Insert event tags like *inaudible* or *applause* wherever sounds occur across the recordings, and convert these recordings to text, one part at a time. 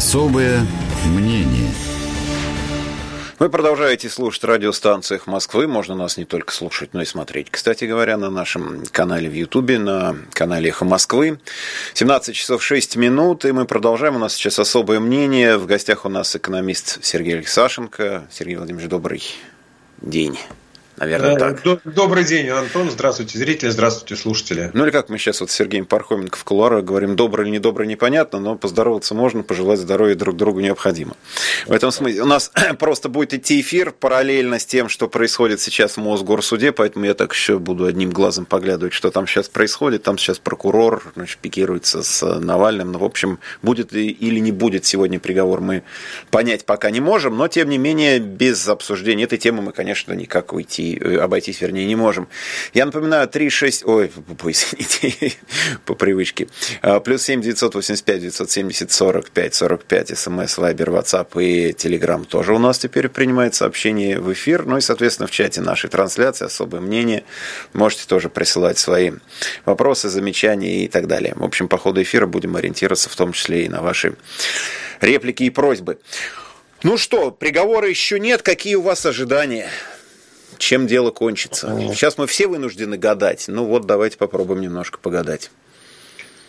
Особое мнение – вы продолжаете слушать радиостанции Москвы. Можно нас не только слушать, но и смотреть. Кстати говоря, на нашем канале в Ютубе, на канале Эхо Москвы. 17 часов 6 минут, и мы продолжаем. У нас сейчас особое мнение. В гостях у нас экономист Сергей Алексашенко. Сергей Владимирович, добрый день наверное, э, так. Добрый день, Антон. Здравствуйте, зрители, здравствуйте, слушатели. Ну или как мы сейчас вот с Сергеем Пархоменко в кулуарах говорим, добрый или недобрый, непонятно, но поздороваться можно, пожелать здоровья друг другу необходимо. В этом смысле у нас *clears throat* просто будет идти эфир параллельно с тем, что происходит сейчас в Мосгорсуде, поэтому я так еще буду одним глазом поглядывать, что там сейчас происходит. Там сейчас прокурор значит, пикируется с Навальным. Ну, в общем, будет или не будет сегодня приговор, мы понять пока не можем, но тем не менее без обсуждения этой темы мы, конечно, никак уйти Э, обойтись, вернее, не можем. Я напоминаю, 3-6, *laughs* ой, извините, *laughs* по привычке, а, плюс 7 985 970 45 45, смс, вайбер, ватсап и телеграм тоже у нас теперь принимает сообщения в эфир, ну и, соответственно, в чате нашей трансляции особое мнение, можете тоже присылать свои вопросы, замечания и так далее. В общем, по ходу эфира будем ориентироваться в том числе и на ваши реплики и просьбы. Ну что, приговора еще нет, какие у вас ожидания? Чем дело кончится. Сейчас мы все вынуждены гадать. Ну вот, давайте попробуем немножко погадать.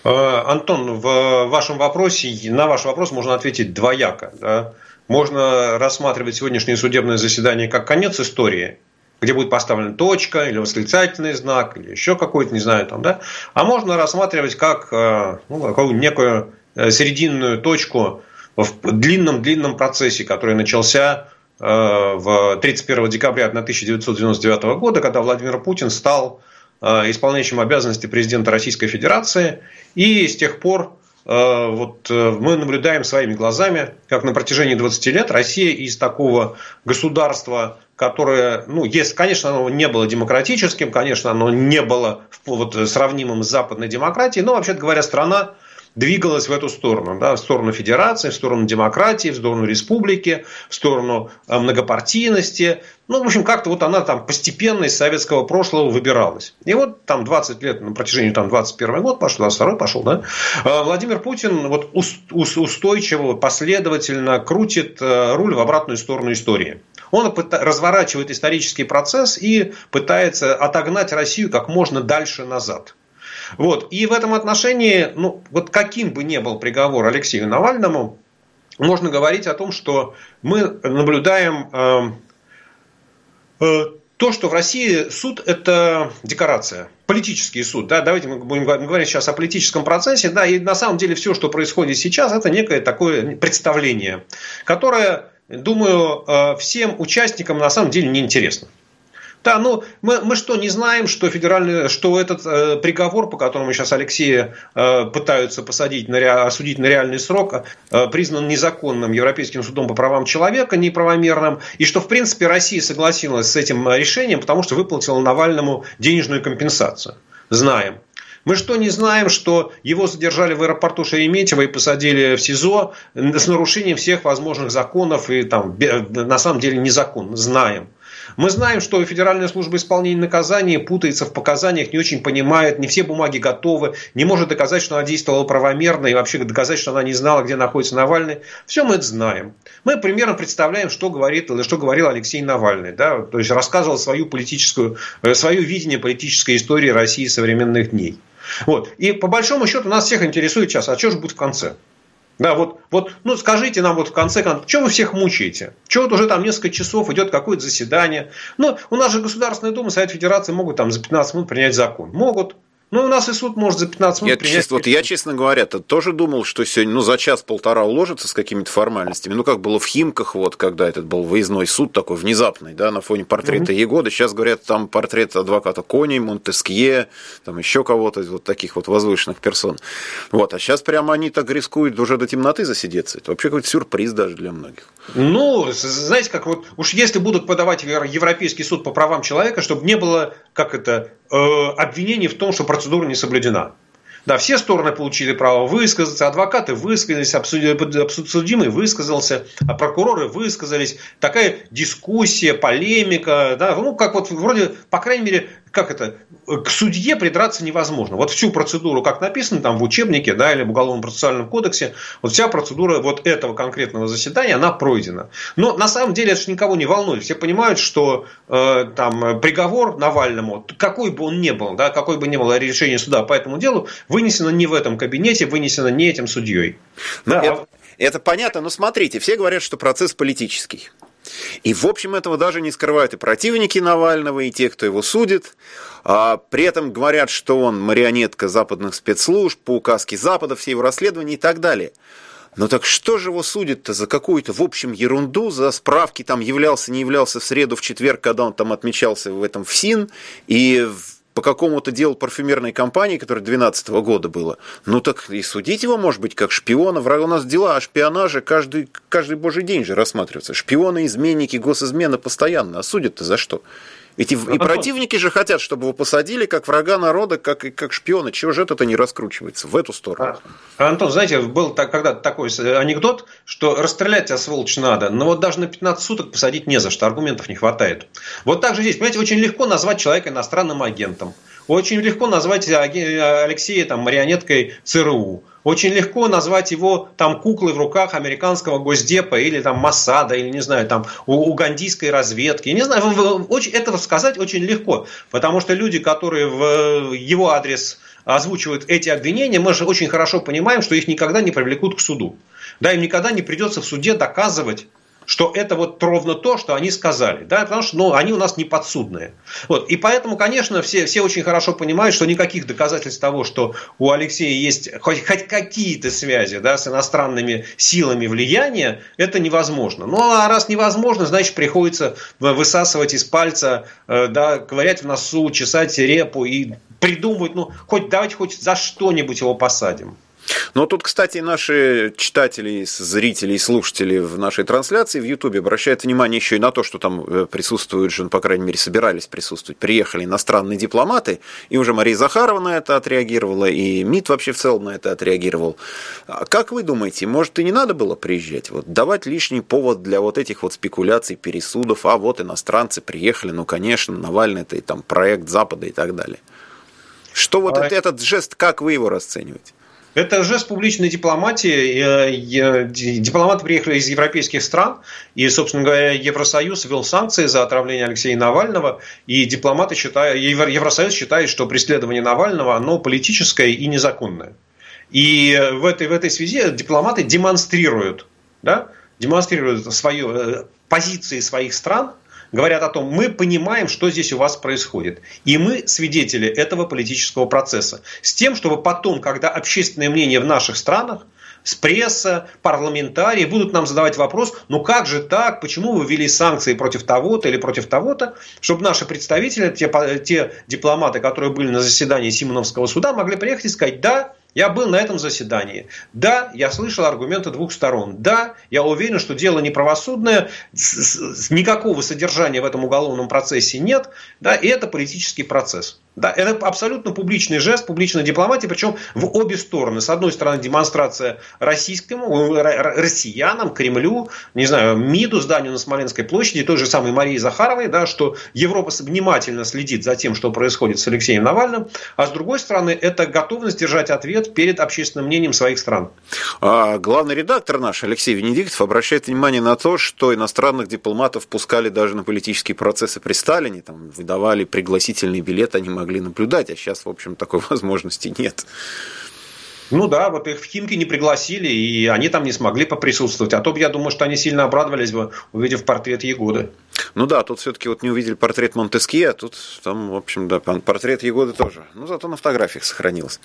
Э, Антон, в вашем вопросе, на ваш вопрос можно ответить двояко. Да? Можно рассматривать сегодняшнее судебное заседание как конец истории, где будет поставлена точка или восклицательный знак, или еще какой-то, не знаю, там, да. А можно рассматривать как э, ну, какую некую э, серединную точку в длинном-длинном процессе, который начался в 31 декабря 1999 года, когда Владимир Путин стал э, исполняющим обязанности президента Российской Федерации. И с тех пор э, вот мы наблюдаем своими глазами, как на протяжении 20 лет Россия из такого государства, которое, ну, есть, конечно, оно не было демократическим, конечно, оно не было вот, сравнимым с западной демократией, но, вообще говоря, страна, двигалась в эту сторону, да, в сторону федерации, в сторону демократии, в сторону республики, в сторону э, многопартийности. Ну, в общем, как-то вот она там постепенно из советского прошлого выбиралась. И вот там 20 лет, на протяжении там 21 год пошел, 22 пошел, да, э, Владимир Путин вот устойчиво, последовательно крутит э, руль в обратную сторону истории. Он разворачивает исторический процесс и пытается отогнать Россию как можно дальше назад. Вот. И в этом отношении, ну, вот каким бы ни был приговор Алексею Навальному, можно говорить о том, что мы наблюдаем э, э, то, что в России суд – это декорация, политический суд. Да? Давайте мы будем говорить сейчас о политическом процессе. Да, и на самом деле все, что происходит сейчас, это некое такое представление, которое, думаю, э, всем участникам на самом деле неинтересно. Да, ну мы, мы что, не знаем, что федеральный, что этот э, приговор, по которому сейчас Алексея э, пытаются посадить, на, осудить на реальный срок, э, признан незаконным Европейским судом по правам человека, неправомерным, и что, в принципе, Россия согласилась с этим решением, потому что выплатила Навальному денежную компенсацию. Знаем. Мы что, не знаем, что его задержали в аэропорту Шереметьево и посадили в СИЗО с нарушением всех возможных законов и там, на самом деле незаконно? Знаем. Мы знаем, что Федеральная служба исполнения наказания путается в показаниях, не очень понимает, не все бумаги готовы, не может доказать, что она действовала правомерно и вообще доказать, что она не знала, где находится Навальный. Все мы это знаем. Мы примерно представляем, что, говорит, что говорил Алексей Навальный. Да? То есть рассказывал свою политическую, э, свое видение политической истории России современных дней. Вот. И по большому счету нас всех интересует сейчас, а что же будет в конце? Да, вот, вот, ну скажите нам вот в конце концов, что вы всех мучаете? Что вот уже там несколько часов идет какое-то заседание? Ну, у нас же Государственная Дума, Совет Федерации могут там за 15 минут принять закон. Могут. Ну, у нас и суд может за 15 минут я, принять. Честно, вот я, честно говоря, -то тоже думал, что сегодня, ну, за час-полтора уложится с какими-то формальностями. Ну, как было в Химках, вот, когда этот был выездной суд такой внезапный, да, на фоне портрета mm-hmm. Егоды. Сейчас, говорят, там портрет адвоката Кони, Монтескье, там еще кого-то, вот таких вот возвышенных персон. Вот, а сейчас прямо они так рискуют уже до темноты засидеться. Это вообще какой-то сюрприз даже для многих. Ну, знаете, как вот, уж если будут подавать в Европейский суд по правам человека, чтобы не было, как это, э, обвинений в том, что процедура не соблюдена. Да, все стороны получили право высказаться, адвокаты высказались, обсудимый высказался, а прокуроры высказались. Такая дискуссия, полемика, да, ну, как вот вроде, по крайней мере, как это, к судье придраться невозможно. Вот всю процедуру, как написано там в учебнике, да, или в Уголовном процессуальном кодексе, вот вся процедура вот этого конкретного заседания, она пройдена. Но на самом деле это же никого не волнует. Все понимают, что э, там приговор Навальному, какой бы он ни был, да, какой бы ни было решение суда по этому делу, вынесено не в этом кабинете, вынесено не этим судьей. Да, это, это понятно, но смотрите, все говорят, что процесс политический. И, в общем, этого даже не скрывают и противники Навального, и те, кто его судит. А при этом говорят, что он марионетка западных спецслужб, по указке Запада, все его расследования и так далее. Но так что же его судят-то за какую-то, в общем, ерунду, за справки, там являлся, не являлся в среду, в четверг, когда он там отмечался в этом ФСИН, и по какому-то делу парфюмерной компании, которое 2012 года было, ну так и судить его, может быть, как шпиона. У нас дела о шпионаже каждый, каждый божий день же рассматриваются. Шпионы, изменники, госизмены постоянно. А судят-то за что? Ведь и, и противники же хотят, чтобы его посадили как врага народа, как, как шпиона. Чего же это не раскручивается в эту сторону? А, Антон, знаете, был когда-то такой анекдот, что расстрелять тебя, сволочь, надо, но вот даже на 15 суток посадить не за что, аргументов не хватает. Вот так же здесь, понимаете, очень легко назвать человека иностранным агентом. Очень легко назвать Алексея там, марионеткой ЦРУ. Очень легко назвать его там куклой в руках американского госдепа или там Масада, или не знаю, там угандийской разведки. Не знаю, очень, это сказать очень легко, потому что люди, которые в его адрес озвучивают эти обвинения, мы же очень хорошо понимаем, что их никогда не привлекут к суду. Да, им никогда не придется в суде доказывать что это вот ровно то, что они сказали. Да? Потому что ну, они у нас не подсудные. Вот. И поэтому, конечно, все, все очень хорошо понимают, что никаких доказательств того, что у Алексея есть хоть, хоть какие-то связи да, с иностранными силами влияния, это невозможно. Ну а раз невозможно, значит приходится высасывать из пальца, э, да, ковырять в носу, чесать репу и придумывать, ну хоть давайте хоть за что-нибудь его посадим. Но тут, кстати, наши читатели, зрители и слушатели в нашей трансляции в Ютубе обращают внимание еще и на то, что там э, присутствуют же, ну, по крайней мере, собирались присутствовать, приехали иностранные дипломаты, и уже Мария Захарова на это отреагировала, и МИД вообще в целом на это отреагировал. А как вы думаете, может, и не надо было приезжать? Вот давать лишний повод для вот этих вот спекуляций, пересудов, а вот иностранцы приехали, ну, конечно, Навальный это и там проект Запада и так далее. Что вот а... этот жест, как вы его расцениваете? Это жест публичной дипломатии. Дипломаты приехали из европейских стран, и, собственно говоря, Евросоюз ввел санкции за отравление Алексея Навального, и дипломаты считают, Евросоюз считает, что преследование Навального, оно политическое и незаконное. И в этой, в этой связи дипломаты демонстрируют, да, демонстрируют свою, э, позиции своих стран говорят о том, мы понимаем, что здесь у вас происходит. И мы свидетели этого политического процесса. С тем, чтобы потом, когда общественное мнение в наших странах, с пресса, парламентарии будут нам задавать вопрос, ну как же так, почему вы ввели санкции против того-то или против того-то, чтобы наши представители, те, те дипломаты, которые были на заседании Симоновского суда, могли приехать и сказать, да, я был на этом заседании. Да, я слышал аргументы двух сторон. Да, я уверен, что дело неправосудное, никакого содержания в этом уголовном процессе нет. Да, и это политический процесс. Да, это абсолютно публичный жест, публичная дипломатия, причем в обе стороны. С одной стороны, демонстрация российскому, россиянам, Кремлю, не знаю, МИДу, зданию на Смоленской площади, той же самой Марии Захаровой, да, что Европа внимательно следит за тем, что происходит с Алексеем Навальным. А с другой стороны, это готовность держать ответ перед общественным мнением своих стран. А главный редактор наш, Алексей Венедиктов, обращает внимание на то, что иностранных дипломатов пускали даже на политические процессы при Сталине, там, выдавали пригласительный билет, они могли наблюдать, а сейчас, в общем, такой *laughs* возможности нет. Ну да, вот их в Химки не пригласили, и они там не смогли поприсутствовать. А то, я думаю, что они сильно обрадовались бы, увидев портрет Егоды. Ну да, тут все-таки вот не увидели портрет Монтескье, а тут там, в общем, да, портрет Егоды тоже. Ну, зато на фотографиях сохранился.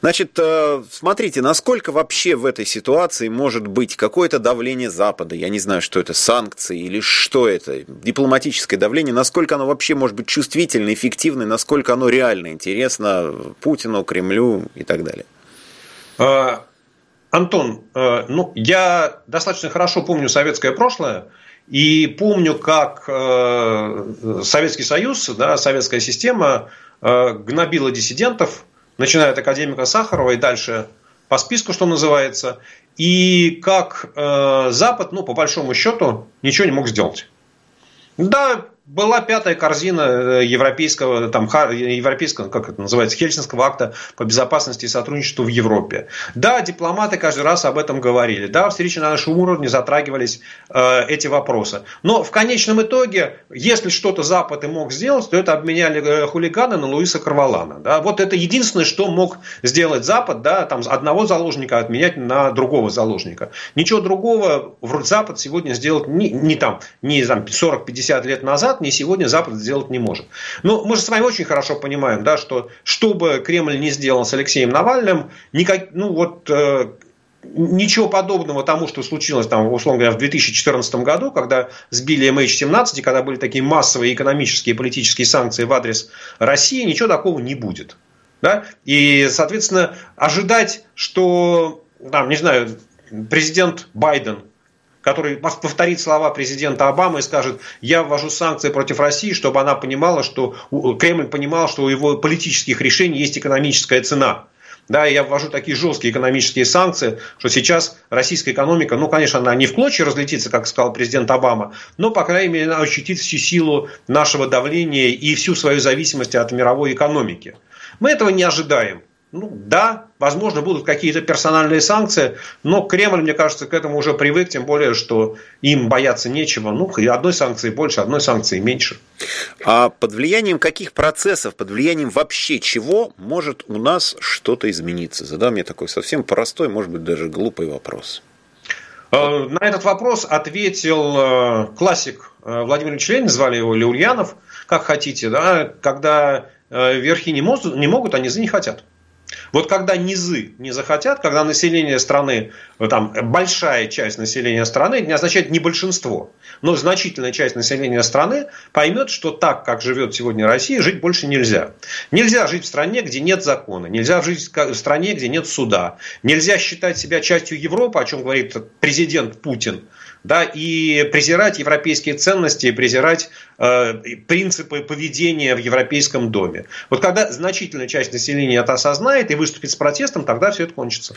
Значит, э, смотрите, насколько вообще в этой ситуации может быть какое-то давление Запада, я не знаю, что это, санкции или что это, дипломатическое давление, насколько оно вообще может быть чувствительно, эффективно, насколько оно реально интересно Путину, Кремлю и так далее. А, Антон, э, ну, я достаточно хорошо помню советское прошлое, и помню, как э, Советский Союз, да, советская система э, гнобила диссидентов, начиная от академика Сахарова и дальше по списку, что называется, и как Запад, ну, по большому счету, ничего не мог сделать. Да, была пятая корзина э, европейского, там, европейского, как это называется, Хельсинского акта по безопасности и сотрудничеству в Европе. Да, дипломаты каждый раз об этом говорили. Да, встречи на нашем уровне затрагивались э, эти вопросы. Но в конечном итоге, если что-то Запад и мог сделать, то это обменяли э, хулиганы на Луиса Карвалана. Да? Вот это единственное, что мог сделать Запад, да, там, одного заложника отменять на другого заложника. Ничего другого Запад сегодня сделать не, не там, не там 40-50 лет назад не сегодня Запад сделать не может. Но мы же с вами очень хорошо понимаем, да, что что бы Кремль не сделал с Алексеем Навальным, никак, ну вот э, ничего подобного тому, что случилось там, условно говоря, в 2014 году, когда сбили MH17, и когда были такие массовые экономические и политические санкции в адрес России, ничего такого не будет. Да? И, соответственно, ожидать, что, там, не знаю, президент Байден который повторит слова президента Обамы и скажет, я ввожу санкции против России, чтобы она понимала, что Кремль понимал, что у его политических решений есть экономическая цена. Да, я ввожу такие жесткие экономические санкции, что сейчас российская экономика, ну, конечно, она не в клочья разлетится, как сказал президент Обама, но, по крайней мере, она ощутит всю силу нашего давления и всю свою зависимость от мировой экономики. Мы этого не ожидаем. Ну, да, возможно, будут какие-то персональные санкции, но Кремль, мне кажется, к этому уже привык, тем более, что им бояться нечего. Ну, и одной санкции больше, одной санкции меньше. А под влиянием каких процессов, под влиянием вообще чего может у нас что-то измениться? Задам мне такой совсем простой, может быть, даже глупый вопрос. Э, на этот вопрос ответил э, классик э, Владимир Ильич Ленин, звали его Леульянов, как хотите, да, когда верхи не могут, не могут, а низы не хотят. Вот когда низы не захотят, когда население страны, ну, там, большая часть населения страны, не означает не большинство, но значительная часть населения страны поймет, что так, как живет сегодня Россия, жить больше нельзя. Нельзя жить в стране, где нет закона, нельзя жить в стране, где нет суда, нельзя считать себя частью Европы, о чем говорит президент Путин, да, и презирать европейские ценности, презирать э, принципы поведения в европейском доме. Вот когда значительная часть населения это осознает и выступит с протестом, тогда все это кончится.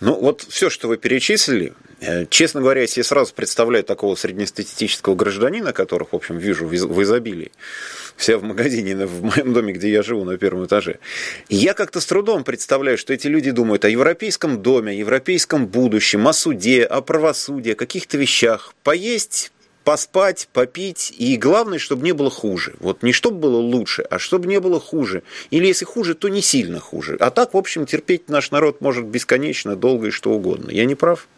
Ну, вот все, что вы перечислили, э, честно говоря, если я сразу представляю такого среднестатистического гражданина, которых, в общем, вижу в изобилии, вся в магазине в моем доме, где я живу на первом этаже. Я как-то с трудом представляю, что эти люди думают о европейском доме, о европейском будущем, о суде, о правосудии, о каких-то вещах. Поесть, поспать, попить, и главное, чтобы не было хуже. Вот не чтобы было лучше, а чтобы не было хуже. Или если хуже, то не сильно хуже. А так, в общем, терпеть наш народ может бесконечно, долго и что угодно. Я не прав?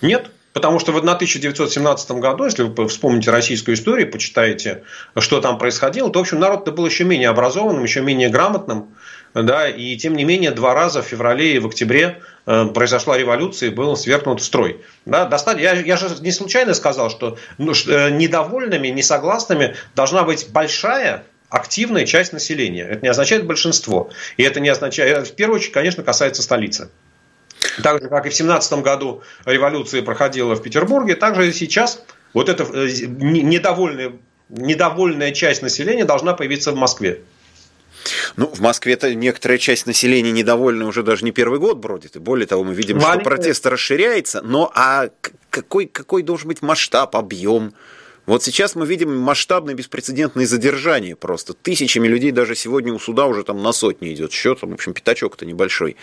Нет, Потому что в 1917 году, если вы вспомните российскую историю, почитаете, что там происходило, то, в общем, народ-то был еще менее образованным, еще менее грамотным. Да, и тем не менее, два раза в феврале и в октябре э, произошла революция и был свергнут строй. Да, достать, я, я же не случайно сказал, что ну, э, недовольными, несогласными должна быть большая активная часть населения. Это не означает большинство. И это не означает, в первую очередь, конечно, касается столицы. Так же, как и в 17 году революция проходила в Петербурге, так же и сейчас вот эта э, недовольная, недовольная часть населения должна появиться в Москве. Ну, в Москве-то некоторая часть населения недовольна уже даже не первый год бродит. И более того, мы видим, Маленькая. что протест расширяется. Но а какой, какой должен быть масштаб, объем? Вот сейчас мы видим масштабное беспрецедентное задержание просто. Тысячами людей даже сегодня у суда уже там на сотни идет счет, в общем, пятачок-то небольшой.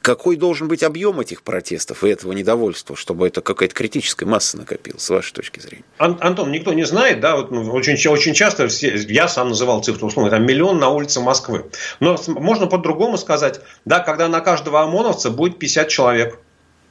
Какой должен быть объем этих протестов и этого недовольства, чтобы это какая-то критическая масса накопилась, с вашей точки зрения? Антон, никто не знает, да, вот ну, очень, очень часто все, я сам называл цифру, условно, там миллион на улице Москвы. Но можно по-другому сказать, да, когда на каждого ОМОНовца будет 50 человек.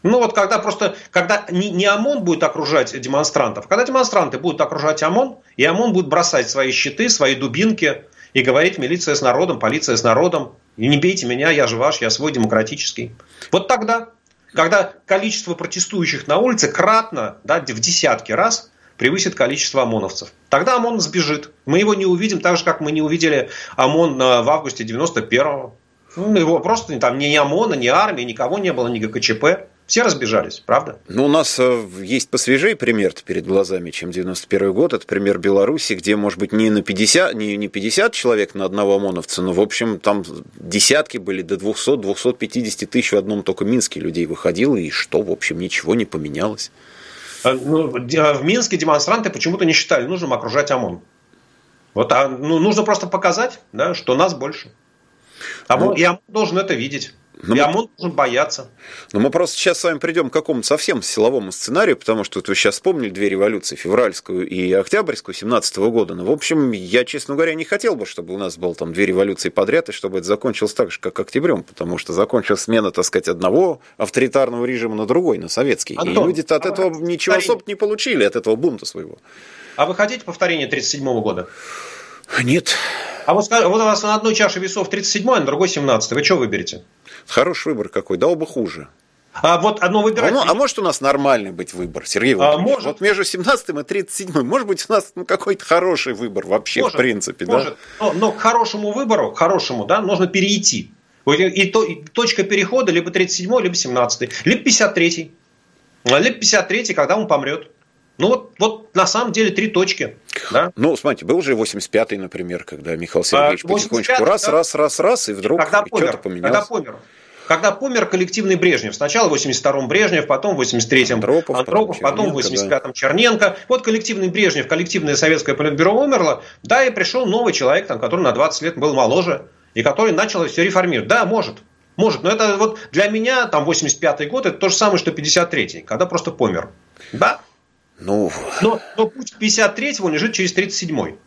Ну вот когда просто, когда не, не ОМОН будет окружать демонстрантов, когда демонстранты будут окружать ОМОН, и ОМОН будет бросать свои щиты, свои дубинки и говорить милиция с народом, полиция с народом, не бейте меня, я же ваш, я свой демократический. Вот тогда, когда количество протестующих на улице кратно, да, в десятки раз превысит количество ОМОНовцев. Тогда ОМОН сбежит. Мы его не увидим так же, как мы не увидели ОМОН э, в августе 91-го. Ну, его просто там ни ОМОНа, ни армии, никого не было, ни ГКЧП. Все разбежались, правда? Ну, у нас э, есть посвежее пример перед глазами, чем 91 год. Это пример Беларуси, где, может быть, не на 50, не, не 50 человек на одного ОМОНовца, но, в общем, там десятки были, до 200-250 тысяч в одном только Минске людей выходило, и что, в общем, ничего не поменялось. Э, ну, в Минске демонстранты почему-то не считали нужным окружать ОМОН. Вот, а, ну, нужно просто показать, да, что нас больше. А ну, и ОМОН должен это видеть. Но и ОМОН должен бояться. Но мы просто сейчас с вами придем к какому-то совсем силовому сценарию, потому что вот вы сейчас вспомнили две революции, февральскую и октябрьскую 17 года. Но, в общем, я, честно говоря, не хотел бы, чтобы у нас было там две революции подряд, и чтобы это закончилось так же, как октябрем, потому что закончилась смена, так сказать, одного авторитарного режима на другой, на советский. Антон, и люди от а этого ничего повторение. особо не получили, от этого бунта своего. А вы хотите повторение 1937 года? Нет. А вот, вот у вас на одной чаше весов 37 а на другой 17 Вы что выберете? Хороший выбор какой, да оба хуже. А вот одно выбирать. А, а может у нас нормальный быть выбор, Сергей а, Владимирович? А, может. Вот между 17 и 37 может быть у нас ну, какой-то хороший выбор вообще может, в принципе, может. да? Но, но к хорошему выбору, к хорошему, да, нужно перейти. И, то, и точка перехода либо 37 либо 17 либо 53 либо 53 когда он помрет. Ну вот, вот на самом деле три точки. Да? Ну, смотрите, был же 85-й, например, когда Михаил Сергеевич а, потихонечку раз, да? раз, раз, раз, и вдруг что-то поменялось. Когда помер. Когда помер коллективный Брежнев. Сначала в 82-м Брежнев, потом в 83-м Андропов, Андропов потом в 85-м да. Черненко. Вот коллективный Брежнев, коллективное советское политбюро умерло. Да, и пришел новый человек, там, который на 20 лет был моложе, и который начал все реформировать. Да, может. Может, но это вот для меня, там, 85-й год, это то же самое, что 53-й, когда просто помер. Да, ну... Но, но путь 53-го лежит через 37-й.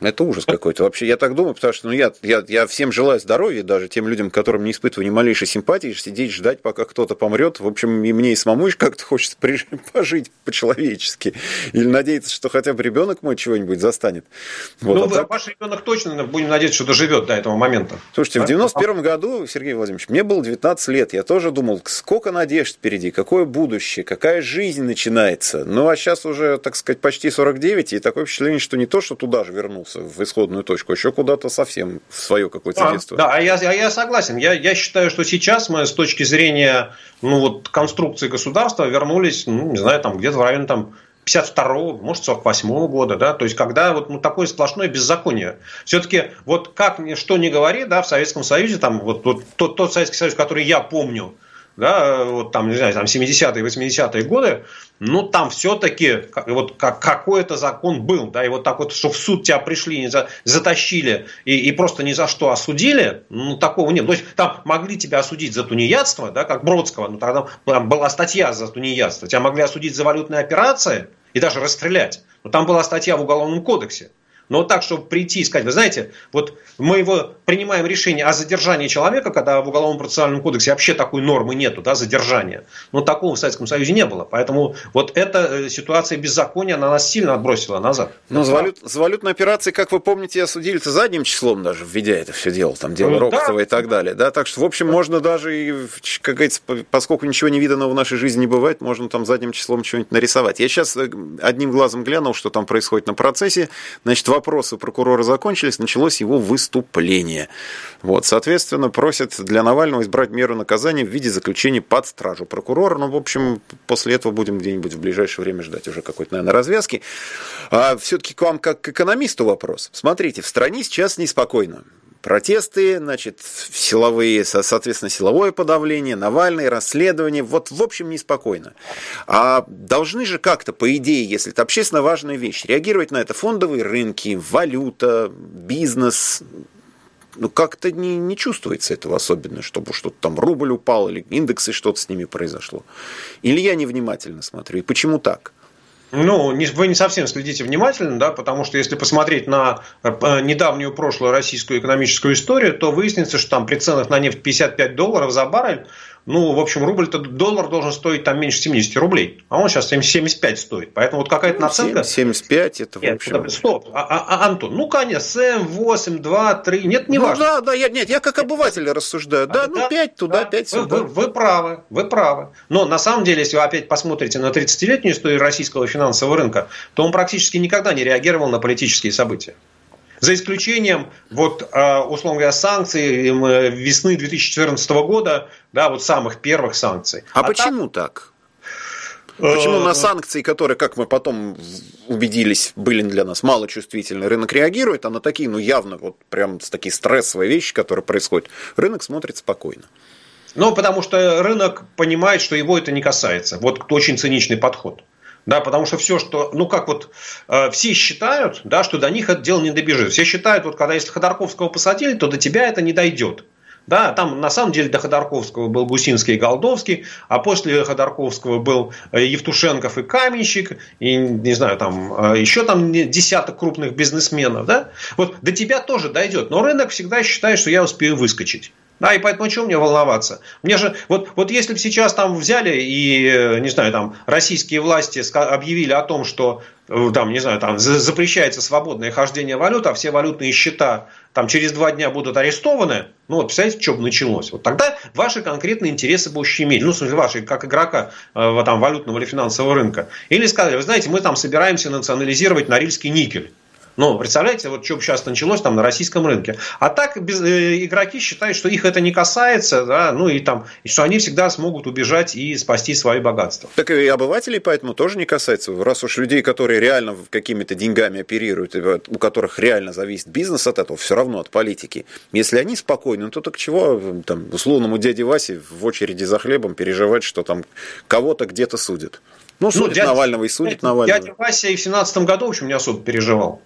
Это ужас какой-то. Вообще, я так думаю, потому что ну, я, я, я всем желаю здоровья, даже тем людям, которым не испытываю ни малейшей симпатии, сидеть, ждать, пока кто-то помрет. В общем, и мне и самому как-то хочется *laughs* пожить по-человечески. Или надеяться, что хотя бы ребенок мой чего-нибудь застанет. Вот, ну, а так... ваш ребенок точно, будем надеяться, что доживет до этого момента. Слушайте, в 91 году, Сергей Владимирович, мне было 19 лет. Я тоже думал, сколько надежд впереди, какое будущее, какая жизнь начинается. Ну, а сейчас уже, так сказать, почти 49, и такое впечатление, что не то, что туда же вернулся вернулся в исходную точку, еще куда-то совсем в свое какое-то а, детство. Да, а я, а я согласен. Я, я считаю, что сейчас мы с точки зрения ну, вот, конструкции государства вернулись, ну, не знаю, там где-то в районе там, 52 может, 48 -го года, да, то есть, когда вот ну, такое сплошное беззаконие. Все-таки, вот как что ни говори, да, в Советском Союзе, там, вот, вот тот, тот Советский Союз, который я помню, да, вот там, не знаю, там 70-е, 80-е годы, ну, там все-таки вот как, какой-то закон был, да, и вот так вот, что в суд тебя пришли, не за, затащили и, и просто ни за что осудили, ну, такого нет. То есть, там могли тебя осудить за тунеядство, да, как Бродского, ну, тогда там была статья за тунеядство, тебя могли осудить за валютные операции и даже расстрелять, но там была статья в Уголовном кодексе. Но вот так, чтобы прийти и сказать, вы знаете, вот мы его принимаем решение о задержании человека, когда в Уголовном процессуальном кодексе вообще такой нормы нету, да, задержания. Но такого в Советском Союзе не было. Поэтому вот эта э, ситуация беззакония, она нас сильно отбросила назад. Но за, валют, за валютные операции, как вы помните, осудили-то задним числом даже, введя это все дело, там дело ну, Рокотова да. и так далее. Да? Так что, в общем, можно даже, и, как говорится, поскольку ничего не виданного в нашей жизни не бывает, можно там задним числом что-нибудь нарисовать. Я сейчас э, одним глазом глянул, что там происходит на процессе. Значит, вопросы прокурора закончились, началось его выступление. Вот, соответственно, просят для Навального избрать меру наказания в виде заключения под стражу прокурора. Ну, в общем, после этого будем где-нибудь в ближайшее время ждать уже какой-то, наверное, развязки. А все-таки к вам как к экономисту вопрос. Смотрите, в стране сейчас неспокойно протесты, значит, силовые, соответственно, силовое подавление, Навальный, расследование. Вот, в общем, неспокойно. А должны же как-то, по идее, если это общественно важная вещь, реагировать на это фондовые рынки, валюта, бизнес, ну, как-то не, не чувствуется этого особенно, чтобы что-то там рубль упал или индексы что-то с ними произошло. Или я невнимательно смотрю. И почему так? Ну, вы не совсем следите внимательно, да, потому что если посмотреть на э, недавнюю прошлую российскую экономическую историю, то выяснится, что там при ценах на нефть 55 долларов за баррель ну, в общем, рубль-то доллар должен стоить там меньше 70 рублей, а он сейчас 75 стоит. Поэтому вот какая-то ну, наценка... 75 это нет, общем... Стоп, а, а, а, Антон, ну, конечно, 7, 8, 2, 3, нет, не ну, важно. да, да, я, нет, я как обыватель рассуждаю. Да, а, ну, 5 туда, да, 5 сюда. Вы, вы, вы правы, вы правы. Но на самом деле, если вы опять посмотрите на 30-летнюю историю российского финансового рынка, то он практически никогда не реагировал на политические события. За исключением, вот, а, условно говоря, санкций весны 2014 года, да, вот самых первых санкций. А, а почему так? Почему на санкции, которые, как мы потом убедились, были для нас мало чувствительны, рынок реагирует, а на такие, ну, явно, вот прям такие стрессовые вещи, которые происходят, рынок смотрит спокойно? Ну, потому что рынок понимает, что его это не касается. Вот очень циничный подход. Да, потому что все, что, ну как вот, э, все считают, да, что до них это дело не добежит. Все считают, вот когда если Ходорковского посадили, то до тебя это не дойдет. Да, там на самом деле до Ходорковского был Гусинский и Голдовский, а после Ходорковского был э, Евтушенков и Каменщик, и, не знаю, там э, еще там десяток крупных бизнесменов. Да? Вот до тебя тоже дойдет. Но рынок всегда считает, что я успею выскочить. Да, и поэтому чего мне волноваться? Мне же, вот, вот если бы сейчас там взяли и, э, не знаю, там российские власти объявили о том, что э, там, не знаю, там запрещается свободное хождение валют, а все валютные счета там через два дня будут арестованы, ну вот представляете, что бы началось? Вот тогда ваши конкретные интересы бы ущемили, ну, в смысле, ваши, как игрока э, там, валютного или финансового рынка. Или сказали, вы знаете, мы там собираемся национализировать Норильский никель. Ну, представляете, вот что сейчас началось там на российском рынке. А так без, э, игроки считают, что их это не касается, да, ну и там, и что они всегда смогут убежать и спасти свои богатства. Так и обывателей поэтому тоже не касается. Раз уж людей, которые реально какими-то деньгами оперируют, у которых реально зависит бизнес от этого, все равно от политики. Если они спокойны, то так чего там условному дяде Васе в очереди за хлебом переживать, что там кого-то где-то судят. Ну, ну судят ну, дядя, Навального и судят Навального. Дядя Вася и в 17 году, в общем, не особо переживал.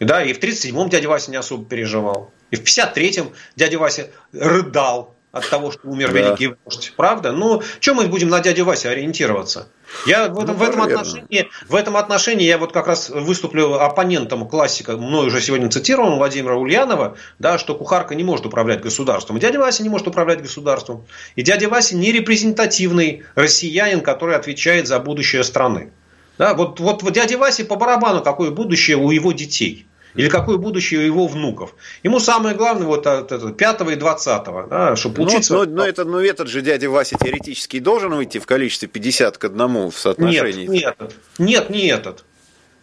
Да, и в 37-м дядя Вася не особо переживал. И в 53-м дядя Вася рыдал от того, что умер да. великий вождь. Правда? Ну, чем мы будем на дядю Вася ориентироваться? Я в этом, ну, в, этом отношении, в этом отношении я вот как раз выступлю оппонентом классика, мной уже сегодня цитировал Владимира Ульянова, да, что кухарка не может управлять государством. И дядя Вася не может управлять государством. И дядя Вася не репрезентативный россиянин, который отвечает за будущее страны. Да, вот, вот, вот дяде Васе по барабану, какое будущее у его детей. Или какое будущее у его внуков. Ему самое главное вот от, от 5 и 20, да, чтобы учиться. Но, но, но, это, но этот же дядя Вася теоретически должен выйти в количестве 50 к 1 в соотношении. Нет, нет, нет, не этот.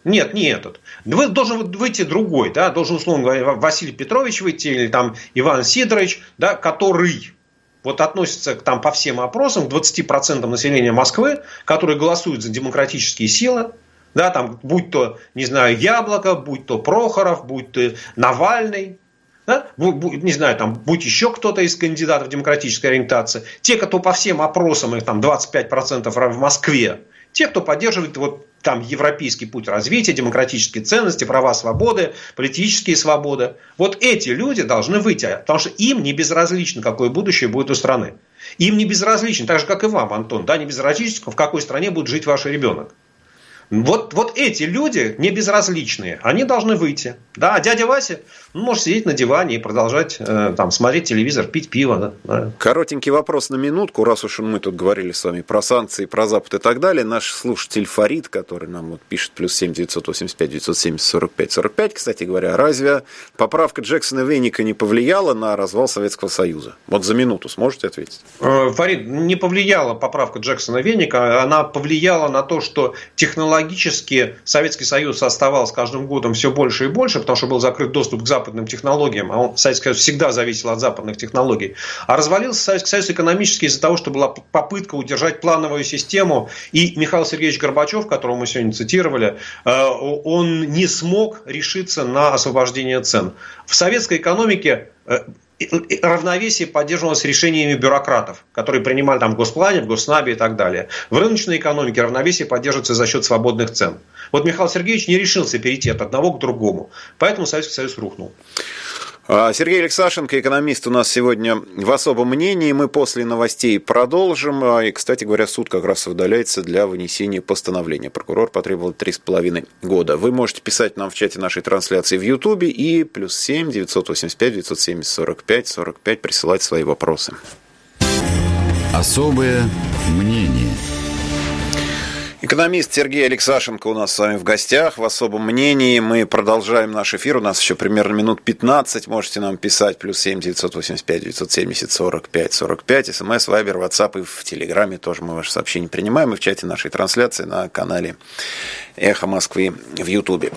Нет, не этот. Вы должен выйти другой, да, должен, условно говоря, Василий Петрович выйти, или там Иван Сидорович, да, который вот относится там, по всем опросам к 20% населения Москвы, которые голосуют за демократические силы, да, там, будь то, не знаю, Яблоко, будь то Прохоров, будь то Навальный, да? не знаю, там, будь еще кто-то из кандидатов демократической ориентации, те, кто по всем опросам, их там 25% в Москве, те, кто поддерживает вот там европейский путь развития, демократические ценности, права, свободы, политические свободы. Вот эти люди должны выйти, потому что им не безразлично, какое будущее будет у страны. Им не безразлично, так же, как и вам, Антон, да, не безразлично, в какой стране будет жить ваш ребенок. Вот, вот эти люди не безразличные, они должны выйти. Да, а дядя Вася ну, может сидеть на диване и продолжать э, там, смотреть телевизор, пить пиво. Да. Коротенький вопрос на минутку, раз уж мы тут говорили с вами про санкции, про Запад и так далее. Наш слушатель Фарид, который нам вот пишет плюс 7 985 970 45 45, кстати говоря, разве поправка Джексона Веника не повлияла на развал Советского Союза? Вот за минуту сможете ответить? Э, Фарид, не повлияла поправка Джексона Веника, она повлияла на то, что технология технологически Советский Союз оставался каждым годом все больше и больше, потому что был закрыт доступ к западным технологиям, а он, Советский Союз всегда зависел от западных технологий. А развалился Советский Союз экономически из-за того, что была попытка удержать плановую систему, и Михаил Сергеевич Горбачев, которого мы сегодня цитировали, э, он не смог решиться на освобождение цен. В советской экономике э, равновесие поддерживалось решениями бюрократов, которые принимали там в Госплане, в Госнабе и так далее. В рыночной экономике равновесие поддерживается за счет свободных цен. Вот Михаил Сергеевич не решился перейти от одного к другому, поэтому Советский Союз рухнул. А, Сергей Алексашенко, экономист, у нас сегодня в особом мнении. Мы после новостей продолжим. А, и, кстати говоря, суд как раз выдаляется для вынесения постановления. Прокурор потребовал три с половиной года. Вы можете писать нам в чате нашей трансляции в Ютубе и плюс семь девятьсот восемьдесят пять девятьсот семьдесят сорок пять сорок пять присылать свои вопросы. Особое мнение. Экономист Сергей Алексашенко у нас с вами в гостях в особом мнении. Мы продолжаем наш эфир. У нас еще примерно минут 15. Можете нам писать. Плюс 7 985 970 45 45. СМС, Вайбер, Ватсап и в Телеграме тоже мы ваши сообщения принимаем. И в чате нашей трансляции на канале Эхо Москвы в Ютубе.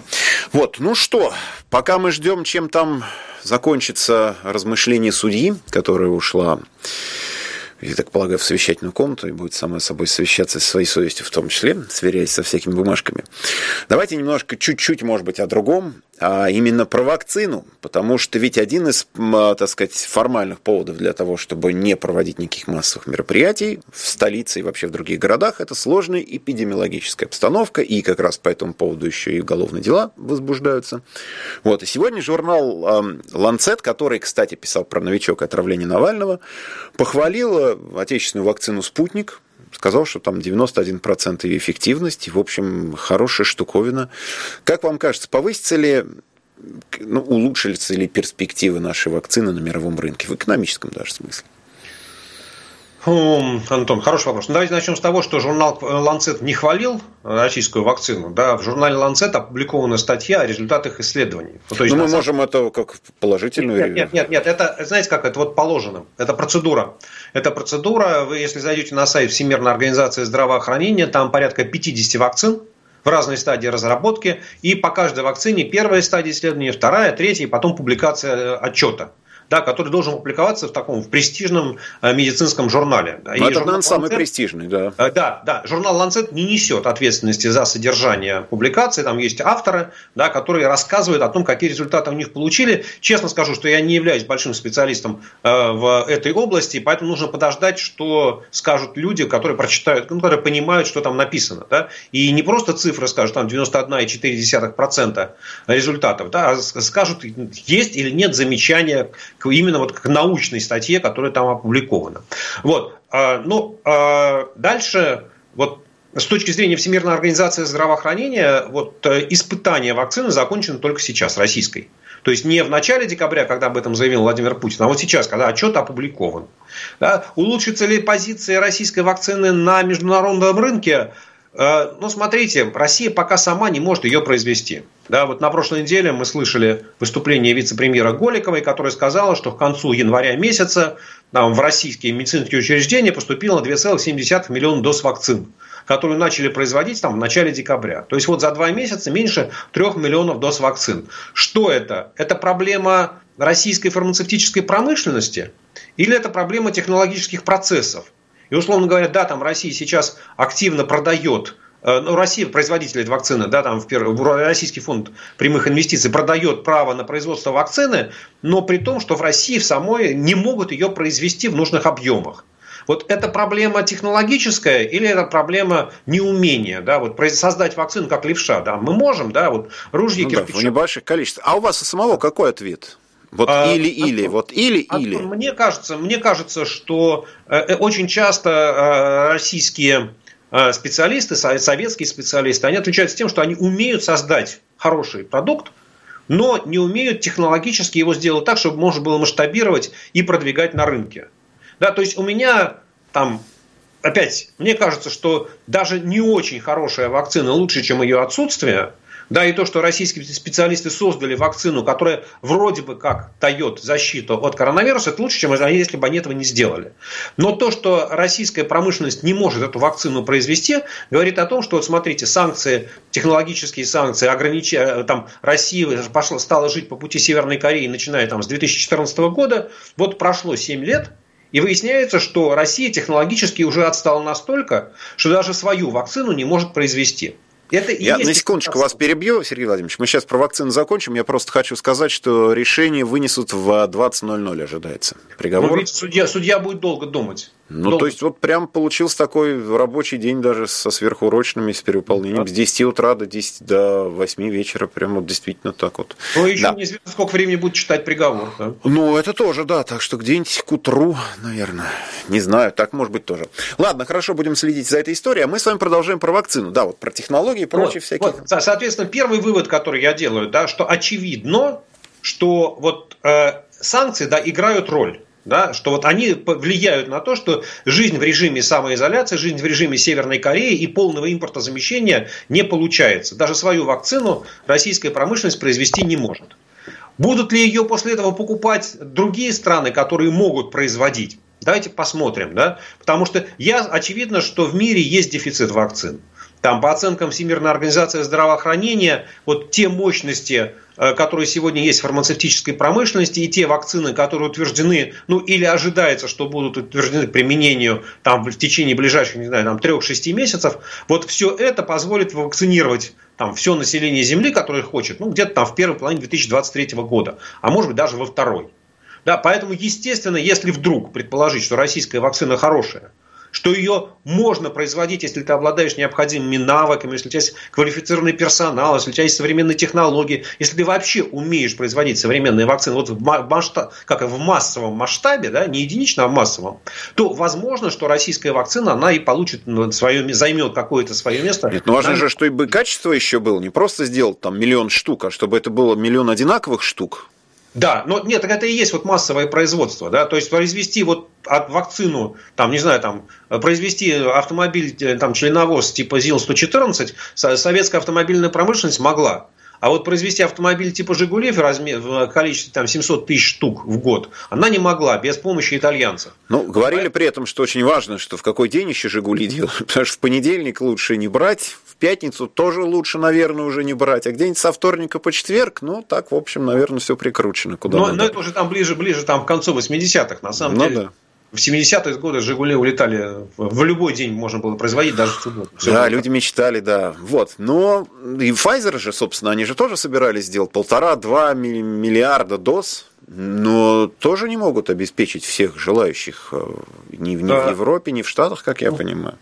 Вот, ну что, пока мы ждем, чем там закончится размышление судьи, которая ушла я так полагаю, в совещательную комнату и будет сама собой совещаться со своей совестью в том числе, сверяясь со всякими бумажками. Давайте немножко, чуть-чуть, может быть, о другом. А именно про вакцину, потому что ведь один из, а, так сказать, формальных поводов для того, чтобы не проводить никаких массовых мероприятий в столице и вообще в других городах, это сложная эпидемиологическая обстановка, и как раз по этому поводу еще и уголовные дела возбуждаются. Вот, и сегодня журнал «Ланцет», который, кстати, писал про новичок и отравление Навального, похвалил отечественную вакцину «Спутник», сказал, что там 91% ее эффективности. В общем, хорошая штуковина. Как вам кажется, повысится ли ну, улучшились ли перспективы нашей вакцины на мировом рынке, в экономическом даже смысле? Антон, хороший вопрос. Ну, давайте начнем с того, что журнал Lancet не хвалил российскую вакцину. Да, в журнале Lancet опубликована статья о результатах исследований. Ну, то есть, ну, мы можем это как положительную... Нет, нет, нет, нет, это, знаете как, это вот положено. Это процедура. Это процедура, вы если зайдете на сайт Всемирной организации здравоохранения, там порядка 50 вакцин, в разной стадии разработки, и по каждой вакцине первая стадия исследования, вторая, третья, и потом публикация э, отчета да, который должен публиковаться в таком в престижном э, медицинском журнале. И это, наверное, самый престижный, да. Э, да, да. Журнал Lancet не несет ответственности за содержание публикации. Там есть авторы, да, которые рассказывают о том, какие результаты у них получили. Честно скажу, что я не являюсь большим специалистом э, в этой области, поэтому нужно подождать, что скажут люди, которые прочитают, ну, которые понимают, что там написано. Да? И не просто цифры скажут, там 91,4% результатов, да, а скажут, есть или нет замечания именно вот к научной статье, которая там опубликована. Вот. А, ну, а дальше вот с точки зрения Всемирной организации здравоохранения, вот э, испытание вакцины закончено только сейчас, российской. То есть не в начале декабря, когда об этом заявил Владимир Путин, а вот сейчас, когда отчет опубликован. Да, улучшится ли позиция российской вакцины на международном рынке? Э, ну, смотрите, Россия пока сама не может ее произвести. Да, вот на прошлой неделе мы слышали выступление вице-премьера Голиковой, которая сказала, что к концу января месяца там, в российские медицинские учреждения поступило 2,7 миллиона доз вакцин, которые начали производить там, в начале декабря. То есть вот за два месяца меньше 3 миллионов доз вакцин. Что это? Это проблема российской фармацевтической промышленности или это проблема технологических процессов? И, условно говоря, да, там Россия сейчас активно продает ну, Россия, производитель этой вакцины, да, там в первый, Российский фонд прямых инвестиций продает право на производство вакцины, но при том, что в России в самой не могут ее произвести в нужных объемах. Вот это проблема технологическая или это проблема неумения, да, вот создать вакцину как левша, да, мы можем, да, вот ружья, ну, кирпичи. Да, в небольших количествах. А у вас у самого какой ответ? Вот а, или или, Антон, вот или Антон, или. Мне кажется, мне кажется, что э, э очень часто э, российские Э, специалисты, советские специалисты, они отличаются тем, что они умеют создать хороший продукт, но не умеют технологически его сделать так, чтобы можно было масштабировать и продвигать на рынке. Да, то есть у меня там, опять, мне кажется, что даже не очень хорошая вакцина лучше, чем ее отсутствие – да, и то, что российские специалисты создали вакцину, которая вроде бы как дает защиту от коронавируса, это лучше, чем если бы они этого не сделали. Но то, что российская промышленность не может эту вакцину произвести, говорит о том, что, вот смотрите, санкции, технологические санкции, ограничения, там, Россия пошла, стала жить по пути Северной Кореи, начиная там, с 2014 года, вот прошло 7 лет, и выясняется, что Россия технологически уже отстала настолько, что даже свою вакцину не может произвести. Это Я на секундочку вас перебью, Сергей Владимирович. Мы сейчас про вакцину закончим. Я просто хочу сказать, что решение вынесут в 20.00 ожидается. Приговор. Ну, ведь судья, судья будет долго думать. Ну, долго. то есть, вот прям получился такой рабочий день даже со сверхурочными, с перевыполнением. Да. С 10 утра до, 10, до 8 вечера. Прям вот действительно так вот. Ну, еще да. неизвестно, сколько времени будет читать приговор. Да? Ну, это тоже, да. Так что где-нибудь к утру, наверное. Не знаю, так может быть тоже. Ладно, хорошо, будем следить за этой историей. А мы с вами продолжаем про вакцину. Да, вот про технологии и прочие вот, всякие. Вот, соответственно, первый вывод, который я делаю, да, что очевидно, что вот э, санкции да, играют роль да, что вот они влияют на то, что жизнь в режиме самоизоляции, жизнь в режиме Северной Кореи и полного импортозамещения не получается. Даже свою вакцину российская промышленность произвести не может. Будут ли ее после этого покупать другие страны, которые могут производить? Давайте посмотрим, да? Потому что я, очевидно, что в мире есть дефицит вакцин. Там, по оценкам Всемирной организации здравоохранения, вот те мощности, э, которые сегодня есть в фармацевтической промышленности, и те вакцины, которые утверждены, ну или ожидается, что будут утверждены к применению там, в течение ближайших, не знаю, там, 3-6 месяцев, вот все это позволит вакцинировать там все население Земли, которое хочет, ну, где-то там в первой половине 2023 года, а может быть даже во второй. Да, поэтому, естественно, если вдруг предположить, что российская вакцина хорошая, что ее можно производить, если ты обладаешь необходимыми навыками, если у тебя есть квалифицированный персонал, если у тебя есть современные технологии, если ты вообще умеешь производить современные вакцины вот в, масштаб, как в массовом масштабе, да, не единично, а в массовом, то возможно, что российская вакцина, она и получит свое, займет какое-то свое место. Нет, ну важно же, что и бы качество еще было, не просто сделать там миллион штук, а чтобы это было миллион одинаковых штук. Да, но нет, так это и есть вот массовое производство, да, то есть произвести вот от вакцину, там, не знаю, там, произвести автомобиль, э, там, членовоз типа ЗИЛ-114, советская автомобильная промышленность могла. А вот произвести автомобиль типа «Жигули» в, размер, в количестве там, 700 тысяч штук в год, она не могла без помощи итальянцев. Ну, говорили при этом, что очень важно, что в какой день еще «Жигули» делают, *laughs* потому что в понедельник лучше не брать, пятницу тоже лучше, наверное, уже не брать, а где-нибудь со вторника по четверг, ну, так, в общем, наверное, все прикручено. Куда но, но это уже там ближе, ближе там, к концу 80-х, на самом ну, деле. Да. В 70-е годы «Жигули» улетали в любой день можно было производить, даже в субботу. Все да, было. люди мечтали, да. Вот. Но и Pfizer же, собственно, они же тоже собирались сделать полтора-два миллиарда доз, но тоже не могут обеспечить всех желающих э, ни, ни да. в Европе, ни в Штатах, как я ну, понимаю.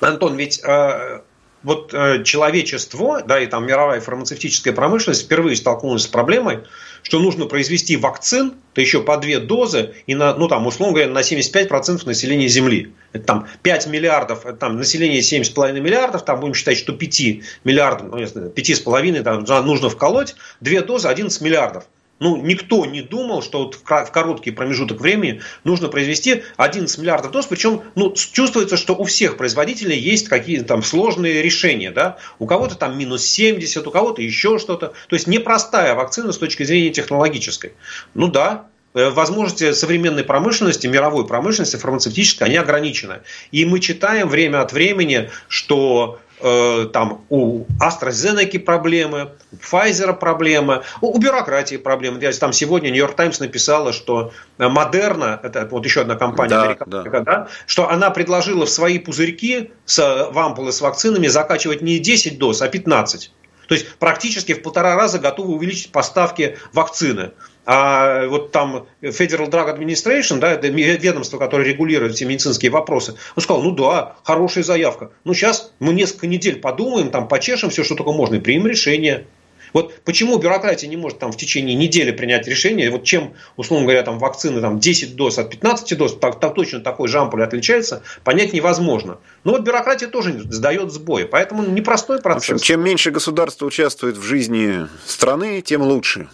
Антон, ведь э, вот э, человечество, да, и там мировая фармацевтическая промышленность впервые столкнулась с проблемой, что нужно произвести вакцин, то еще по две дозы, и на, ну там, условно говоря, на 75% населения Земли. Это там 5 миллиардов, это там население 7,5 миллиардов, там будем считать, что 5 миллиардов, ну, 5,5 там, нужно вколоть, две дозы 11 миллиардов. Ну, никто не думал, что вот в короткий промежуток времени нужно произвести 11 миллиардов доз. Причем ну, чувствуется, что у всех производителей есть какие-то там сложные решения. Да? У кого-то там минус 70, у кого-то еще что-то. То есть непростая вакцина с точки зрения технологической. Ну да, э, возможности современной промышленности, мировой промышленности, фармацевтической, они ограничены. И мы читаем время от времени, что Э, там у AstraZeneca проблемы, у Pfizer проблемы, у, бюрократии проблемы. Я, там сегодня Нью-Йорк Таймс написала, что Модерна, это вот еще одна компания да, американская, да. Да, что она предложила в свои пузырьки с, в ампулы с вакцинами закачивать не 10 доз, а 15. То есть практически в полтора раза готовы увеличить поставки вакцины. А вот там Federal Drug Administration, да, это ведомство, которое регулирует все медицинские вопросы, он сказал, ну да, хорошая заявка. Ну сейчас мы несколько недель подумаем, там почешем все, что только можно, и примем решение. Вот почему бюрократия не может там в течение недели принять решение, вот чем, условно говоря, там вакцины там 10 доз от 15 доз, так, так точно такой же ампуль отличается, понять невозможно. Но вот бюрократия тоже сдает сбои, поэтому непростой процесс. В общем, чем меньше государство участвует в жизни страны, тем лучше.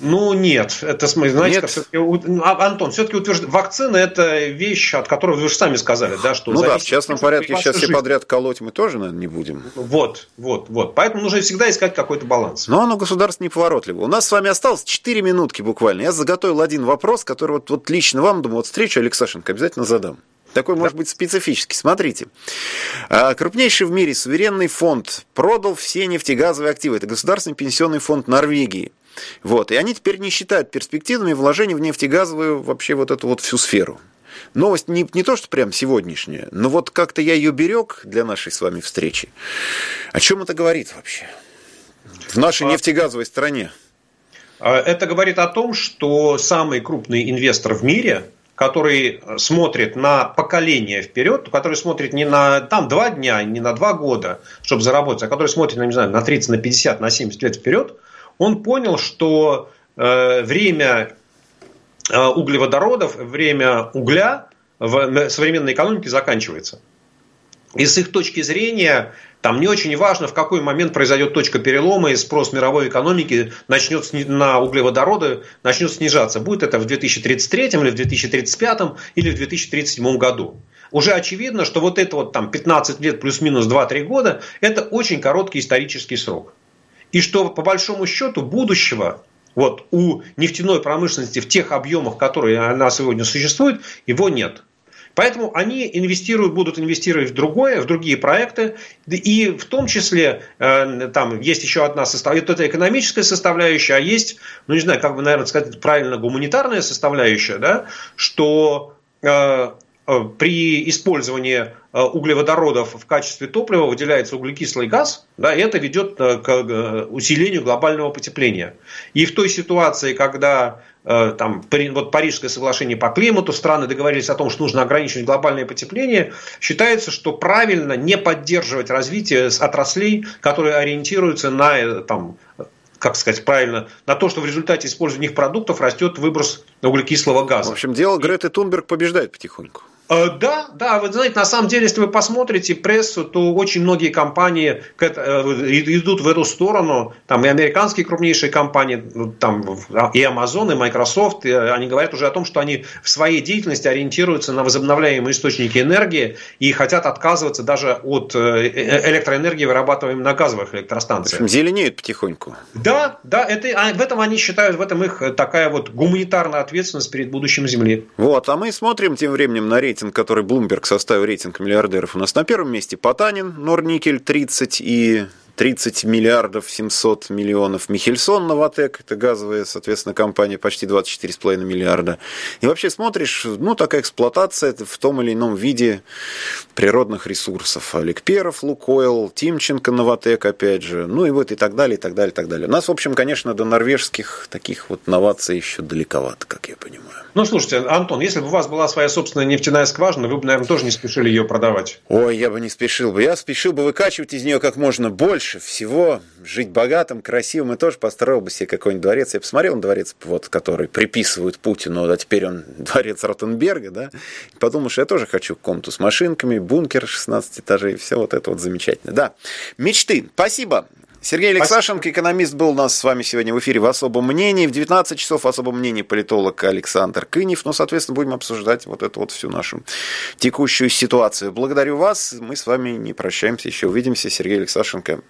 Ну нет, это знаете, нет. все-таки а, Антон, все-таки утверждает, вакцина это вещь, от которой вы же сами сказали, да, что ну да, в частном порядке сейчас все подряд колоть мы тоже, наверное, не будем. Вот, вот, вот, поэтому нужно всегда искать какой-то баланс. Но оно государство неповоротливо. У нас с вами осталось 4 минутки буквально. Я заготовил один вопрос, который вот, вот лично вам, думаю, вот встречу Алексашенко обязательно задам. Такой, может быть, специфический. Смотрите. А, крупнейший в мире суверенный фонд продал все нефтегазовые активы. Это Государственный пенсионный фонд Норвегии. Вот. И они теперь не считают перспективными вложения в нефтегазовую вообще вот эту вот всю сферу. Новость не, не то, что прям сегодняшняя, но вот как-то я ее берег для нашей с вами встречи. О чем это говорит вообще? В нашей а... нефтегазовой стране. А, это говорит о том, что самый крупный инвестор в мире, который смотрит на поколение вперед, который смотрит не на там два дня, не на два года, чтобы заработать, а который смотрит, не знаю, на 30, на 50, на 70 лет вперед, он понял, что э, время э, углеводородов, время угля в современной экономике заканчивается. И с их точки зрения, там не очень важно, в какой момент произойдет точка перелома, и спрос мировой экономики начнет на углеводороды начнет снижаться. Будет это в 2033 или в 2035 или в 2037 году. Уже очевидно, что вот это вот там 15 лет плюс-минус 2-3 года, это очень короткий исторический срок и что по большому счету будущего вот, у нефтяной промышленности в тех объемах, которые она сегодня существует, его нет. Поэтому они инвестируют, будут инвестировать в другое, в другие проекты. И в том числе э, там есть еще одна составляющая, это экономическая составляющая, а есть, ну не знаю, как бы, наверное, сказать правильно, гуманитарная составляющая, да, что э, э, при использовании углеводородов в качестве топлива выделяется углекислый газ, да, и это ведет к усилению глобального потепления. И в той ситуации, когда там, вот Парижское соглашение по климату, страны договорились о том, что нужно ограничивать глобальное потепление, считается, что правильно не поддерживать развитие отраслей, которые ориентируются на там, как сказать правильно, на то, что в результате использования их продуктов растет выброс углекислого газа. В общем, дело Греты Тунберг побеждает потихоньку. Э, да, да, вы знаете, на самом деле, если вы посмотрите прессу, то очень многие компании э, идут в эту сторону. Там и американские крупнейшие компании, ну, там и Amazon, и Microsoft, и они говорят уже о том, что они в своей деятельности ориентируются на возобновляемые источники энергии и хотят отказываться даже от э, электроэнергии, вырабатываемой на газовых электростанциях. В общем, зеленеют потихоньку. Да, да, это, а в этом они считают, в этом их такая вот гуманитарная ответственность перед будущим Земли. Вот, а мы смотрим тем временем на рейтинг, который Bloomberg составил рейтинг миллиардеров, у нас на первом месте. Потанин, Норникель 30 и 30 миллиардов 700 миллионов. Михельсон Новотек, это газовая, соответственно, компания, почти 24,5 миллиарда. И вообще смотришь, ну, такая эксплуатация в том или ином виде природных ресурсов. Олег Перов, Лукойл, Тимченко, Новотек, опять же, ну и вот и так далее, и так далее, и так далее. У нас, в общем, конечно, до норвежских таких вот новаций еще далековато, как я понимаю. Ну, слушайте, Антон, если бы у вас была своя собственная нефтяная скважина, вы бы, наверное, тоже не спешили ее продавать. Ой, я бы не спешил бы. Я спешил бы выкачивать из нее как можно больше больше всего жить богатым, красивым, и тоже построил бы себе какой-нибудь дворец. Я посмотрел на дворец, вот, который приписывают Путину, а теперь он *laughs* дворец Ротенберга, да, и подумал, что я тоже хочу комнату с машинками, бункер 16 этажей, все вот это вот замечательно. Да, мечты. Спасибо. Сергей Алексашенко, экономист, был у нас с вами сегодня в эфире в особом мнении. В 19 часов в особом мнении политолог Александр Кынев. Ну, соответственно, будем обсуждать вот эту вот всю нашу текущую ситуацию. Благодарю вас. Мы с вами не прощаемся. Еще увидимся. Сергей Алексашенко.